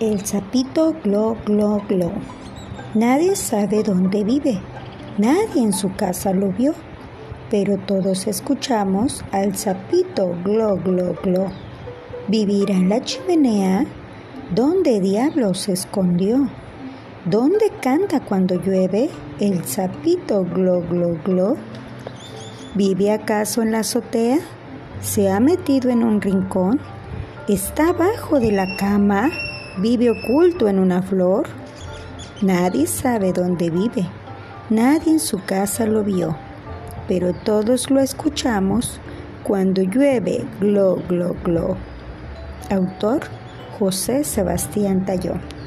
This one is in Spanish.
El sapito glo glo glo. Nadie sabe dónde vive. Nadie en su casa lo vio. Pero todos escuchamos al sapito glo glo glo. ¿Vivirá en la chimenea? ¿Dónde diablos se escondió? ¿Dónde canta cuando llueve el sapito glo glo glo? ¿Vive acaso en la azotea? ¿Se ha metido en un rincón? ¿Está abajo de la cama? ¿Vive oculto en una flor? Nadie sabe dónde vive. Nadie en su casa lo vio. Pero todos lo escuchamos cuando llueve glo glo glo. Autor José Sebastián Tallón.